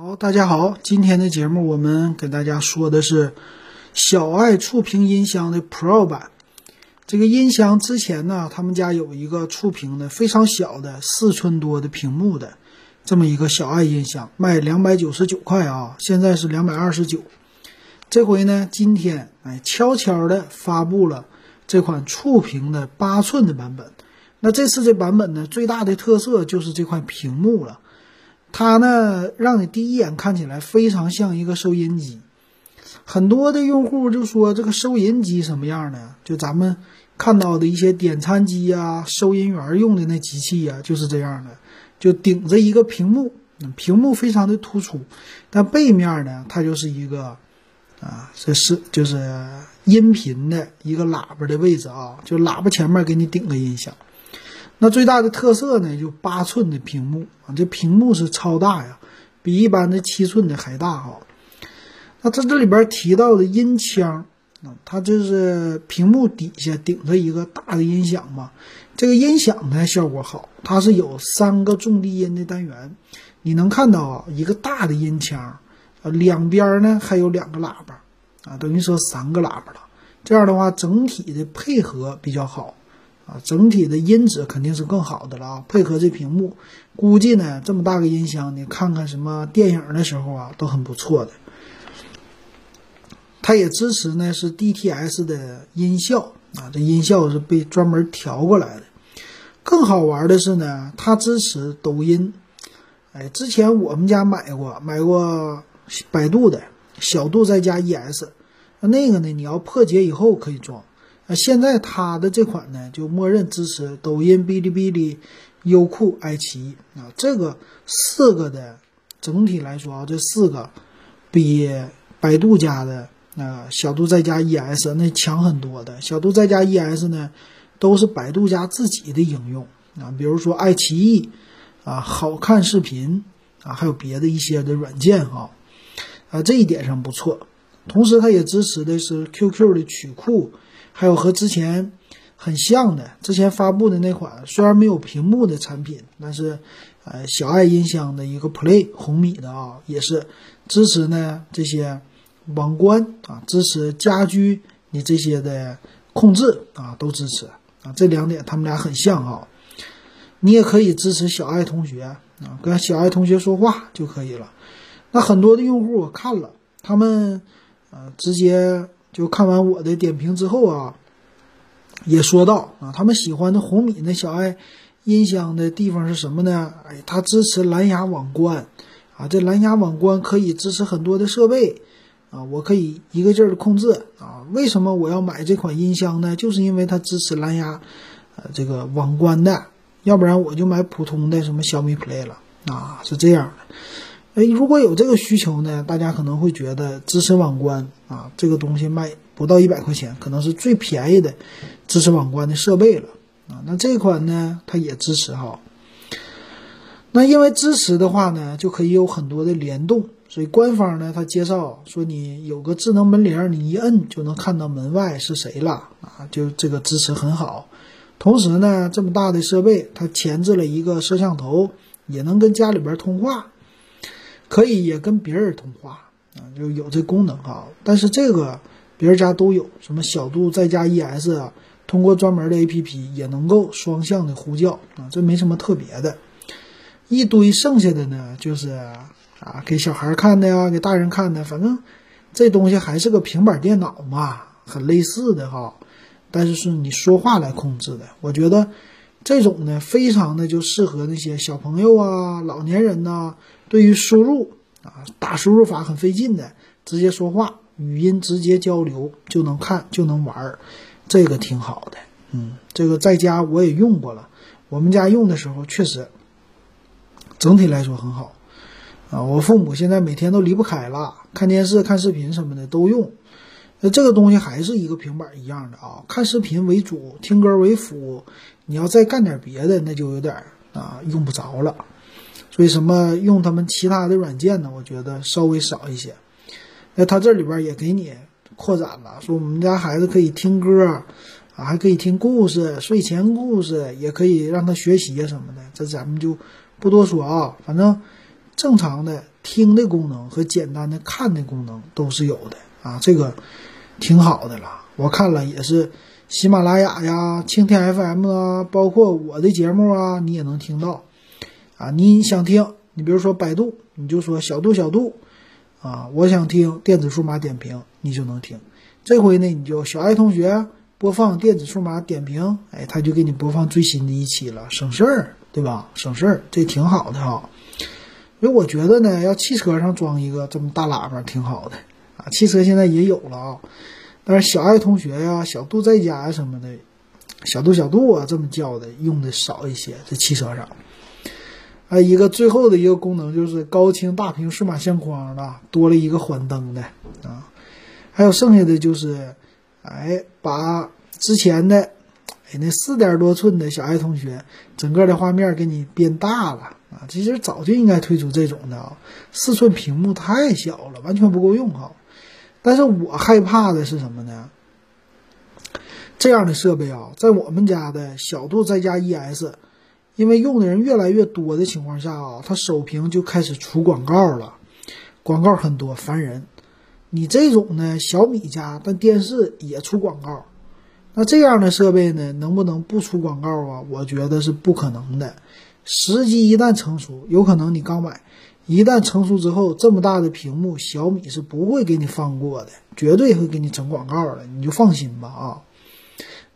好，大家好，今天的节目我们给大家说的是小爱触屏音箱的 Pro 版。这个音箱之前呢，他们家有一个触屏的非常小的四寸多的屏幕的这么一个小爱音箱，卖两百九十九块啊，现在是两百二十九。这回呢，今天哎悄悄的发布了这款触屏的八寸的版本。那这次这版本呢，最大的特色就是这块屏幕了。它呢，让你第一眼看起来非常像一个收音机。很多的用户就说这个收银机什么样呢？就咱们看到的一些点餐机呀、收银员用的那机器呀，就是这样的，就顶着一个屏幕，屏幕非常的突出，但背面呢，它就是一个啊，这是就是音频的一个喇叭的位置啊，就喇叭前面给你顶个音响。那最大的特色呢，就八寸的屏幕啊，这屏幕是超大呀，比一般的七寸的还大哈。那它这里边提到的音腔啊，它就是屏幕底下顶着一个大的音响嘛，这个音响呢效果好，它是有三个重低音的单元，你能看到啊一个大的音腔，呃两边呢还有两个喇叭啊，等于说三个喇叭了。这样的话，整体的配合比较好。啊，整体的音质肯定是更好的了啊！配合这屏幕，估计呢这么大个音箱，你看看什么电影的时候啊，都很不错的。它也支持呢是 DTS 的音效啊，这音效是被专门调过来的。更好玩的是呢，它支持抖音。哎，之前我们家买过，买过百度的小度再加 ES，那个呢你要破解以后可以装。那现在它的这款呢，就默认支持抖音、哔哩哔哩、优酷、爱奇艺啊，这个四个的整体来说啊，这四个比百度家的啊小度再加 ES 那强很多的。小度再加 ES 呢，都是百度家自己的应用啊，比如说爱奇艺啊、好看视频啊，还有别的一些的软件哈啊，这一点上不错。同时，它也支持的是 QQ 的曲库。还有和之前很像的，之前发布的那款虽然没有屏幕的产品，但是，呃，小爱音箱的一个 Play 红米的啊，也是支持呢这些网关啊，支持家居你这些的控制啊，都支持啊，这两点他们俩很像啊。你也可以支持小爱同学啊，跟小爱同学说话就可以了。那很多的用户我看了，他们呃直接。就看完我的点评之后啊，也说到啊，他们喜欢的红米那小爱音箱的地方是什么呢？哎，它支持蓝牙网关啊，这蓝牙网关可以支持很多的设备啊，我可以一个劲儿的控制啊。为什么我要买这款音箱呢？就是因为它支持蓝牙呃这个网关的，要不然我就买普通的什么小米 Play 了啊，是这样的。哎，如果有这个需求呢，大家可能会觉得支持网关啊，这个东西卖不到一百块钱，可能是最便宜的支持网关的设备了啊。那这款呢，它也支持哈。那因为支持的话呢，就可以有很多的联动，所以官方呢，它介绍说你有个智能门铃，你一摁就能看到门外是谁了啊，就这个支持很好。同时呢，这么大的设备，它前置了一个摄像头，也能跟家里边通话。可以也跟别人通话啊，就有这功能哈。但是这个别人家都有，什么小度再加 ES 啊，通过专门的 APP 也能够双向的呼叫啊，这没什么特别的。一堆剩下的呢，就是啊，给小孩看的呀，给大人看的，反正这东西还是个平板电脑嘛，很类似的哈。但是是你说话来控制的，我觉得这种呢，非常的就适合那些小朋友啊、老年人呐。对于输入啊，打输入法很费劲的，直接说话，语音直接交流就能看就能玩儿，这个挺好的。嗯，这个在家我也用过了，我们家用的时候确实整体来说很好啊。我父母现在每天都离不开了，看电视、看视频什么的都用。那这个东西还是一个平板一样的啊，看视频为主，听歌为辅。你要再干点别的，那就有点啊用不着了。为什么用他们其他的软件呢？我觉得稍微少一些。那它这里边也给你扩展了，说我们家孩子可以听歌啊，还可以听故事，睡前故事也可以让他学习啊什么的。这咱们就不多说啊。反正正常的听的功能和简单的看的功能都是有的啊，这个挺好的了。我看了也是喜马拉雅呀、蜻蜓 FM 啊，包括我的节目啊，你也能听到啊。你想听，你比如说百度，你就说小度小度啊，我想听电子数码点评，你就能听。这回呢，你就小爱同学播放电子数码点评，哎，他就给你播放最新的一期了，省事儿，对吧？省事儿，这挺好的哈。所以我觉得呢，要汽车上装一个这么大喇叭挺好的啊。汽车现在也有了啊，但是小爱同学呀、小度在家呀什么的，小度小度啊这么叫的用的少一些，在汽车上。啊，一个最后的一个功能就是高清大屏数码相框了，多了一个缓灯的啊。还有剩下的就是，哎，把之前的哎那四点多寸的小爱同学整个的画面给你变大了。啊，其实早就应该推出这种的啊，四寸屏幕太小了，完全不够用哈。但是我害怕的是什么呢？这样的设备啊，在我们家的小度在家 ES，因为用的人越来越多的情况下啊，它首屏就开始出广告了，广告很多，烦人。你这种呢，小米家但电视也出广告，那这样的设备呢，能不能不出广告啊？我觉得是不可能的。时机一旦成熟，有可能你刚买，一旦成熟之后，这么大的屏幕，小米是不会给你放过的，绝对会给你整广告的，你就放心吧啊。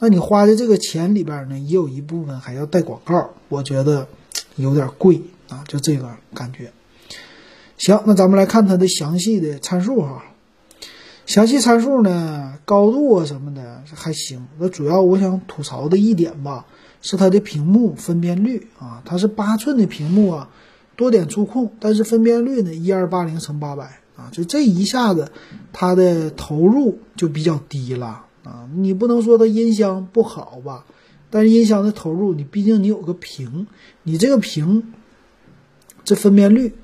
那你花的这个钱里边呢，也有一部分还要带广告，我觉得有点贵啊，就这个感觉。行，那咱们来看它的详细的参数哈。详细参数呢，高度啊什么的还行。那主要我想吐槽的一点吧。是它的屏幕分辨率啊，它是八寸的屏幕啊，多点触控，但是分辨率呢一二八零乘八百啊，就这一下子它的投入就比较低了啊。你不能说它音箱不好吧，但是音箱的投入，你毕竟你有个屏，你这个屏这分辨率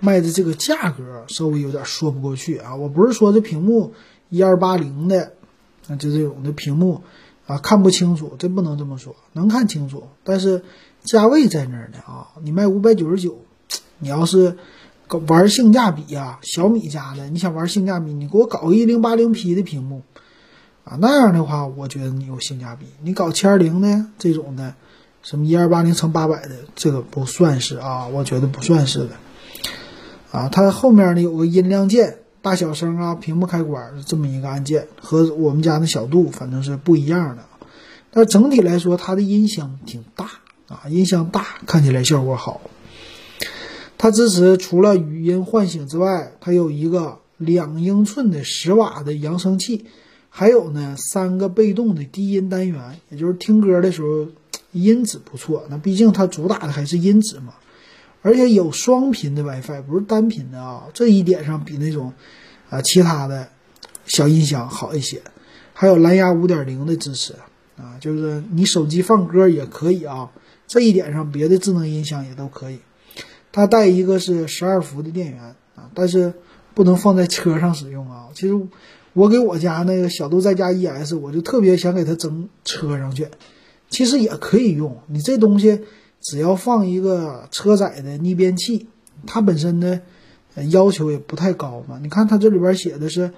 卖的这个价格稍微有点说不过去啊。我不是说这屏幕一二八零的，那就这种的屏幕。啊，看不清楚，这不能这么说，能看清楚，但是价位在那儿呢啊！你卖五百九十九，你要是玩性价比呀，小米家的，你想玩性价比，你给我搞个一零八零 P 的屏幕啊，那样的话，我觉得你有性价比。你搞七二零的这种的，什么一二八零乘八百的，这个不算是啊，我觉得不算是的啊。它后面呢有个音量键。大小声啊，屏幕开关这么一个按键，和我们家的小度反正是不一样的。但整体来说，它的音箱挺大啊，音箱大，看起来效果好。它支持除了语音唤醒之外，它有一个两英寸的十瓦的扬声器，还有呢三个被动的低音单元，也就是听歌的时候音质不错。那毕竟它主打的还是音质嘛。而且有双频的 WiFi，不是单频的啊，这一点上比那种，啊其他的小音箱好一些。还有蓝牙五点零的支持啊，就是你手机放歌也可以啊。这一点上，别的智能音箱也都可以。它带一个是十二伏的电源啊，但是不能放在车上使用啊。其实我给我家那个小度在家 ES，我就特别想给它整车上去，其实也可以用。你这东西。只要放一个车载的逆变器，它本身的要求也不太高嘛。你看它这里边写的是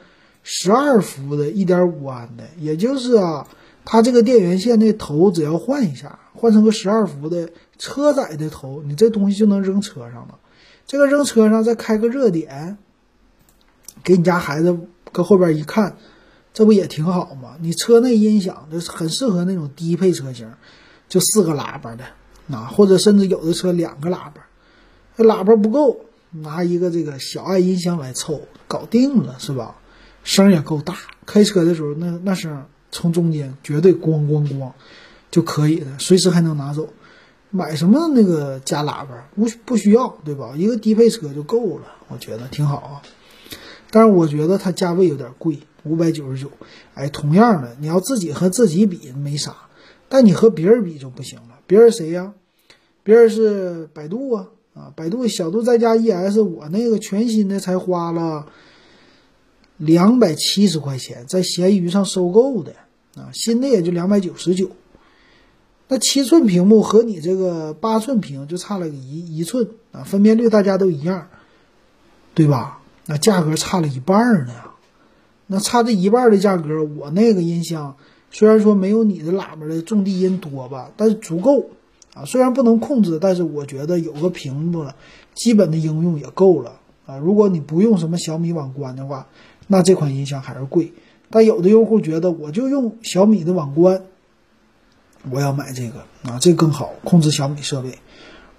十二伏的一点五安的，也就是啊，它这个电源线那头只要换一下，换成个十二伏的车载的头，你这东西就能扔车上了。这个扔车上再开个热点，给你家孩子搁后边一看，这不也挺好吗？你车内音响就是很适合那种低配车型，就四个喇叭的。啊，或者甚至有的车两个喇叭，这喇叭不够，拿一个这个小爱音箱来凑，搞定了，是吧？声也够大，开车的时候那那声从中间绝对咣咣咣就可以了，随时还能拿走。买什么那个加喇叭不不需要，对吧？一个低配车就够了，我觉得挺好啊。但是我觉得它价位有点贵，五百九十九。哎，同样的，你要自己和自己比没啥，但你和别人比就不行了。别人谁呀？别人是百度啊啊！百度小度在家 ES，我那个全新的才花了两百七十块钱，在闲鱼上收购的啊，新的也就两百九十九那七寸屏幕和你这个八寸屏就差了个一一寸啊，分辨率大家都一样，对吧？那价格差了一半呢，那差这一半的价格，我那个音箱虽然说没有你的喇叭的重低音多吧，但是足够啊。虽然不能控制，但是我觉得有个屏幕了，基本的应用也够了啊。如果你不用什么小米网关的话，那这款音箱还是贵。但有的用户觉得，我就用小米的网关。我要买这个啊，这更好控制小米设备。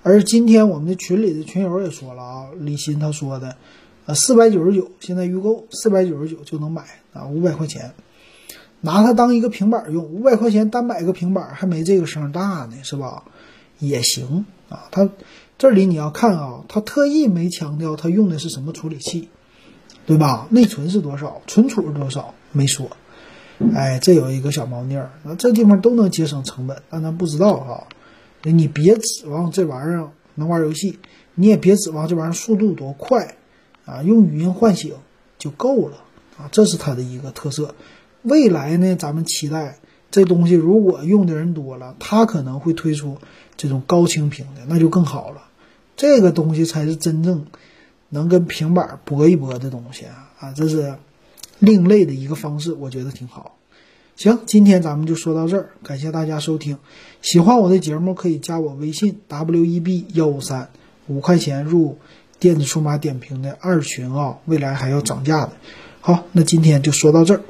而今天我们的群里的群友也说了啊，李鑫他说的，四百九十九现在预购，四百九十九就能买啊，五百块钱，拿它当一个平板用，五百块钱单买个平板还没这个声大呢，是吧？也行啊。他这里你要看啊，他特意没强调他用的是什么处理器，对吧？内存是多少，存储是多少，没说。哎，这有一个小猫腻儿，那这地方都能节省成本，但咱不知道哈。你别指望这玩意儿能玩游戏，你也别指望这玩意儿速度多快啊，用语音唤醒就够了啊，这是它的一个特色。未来呢，咱们期待这东西如果用的人多了，它可能会推出这种高清屏的，那就更好了。这个东西才是真正能跟平板搏一搏的东西啊啊，这是。另类的一个方式，我觉得挺好。行，今天咱们就说到这儿，感谢大家收听。喜欢我的节目可以加我微信 w e b 幺五三，五块钱入电子数码点评的二群啊，未来还要涨价的。好，那今天就说到这儿。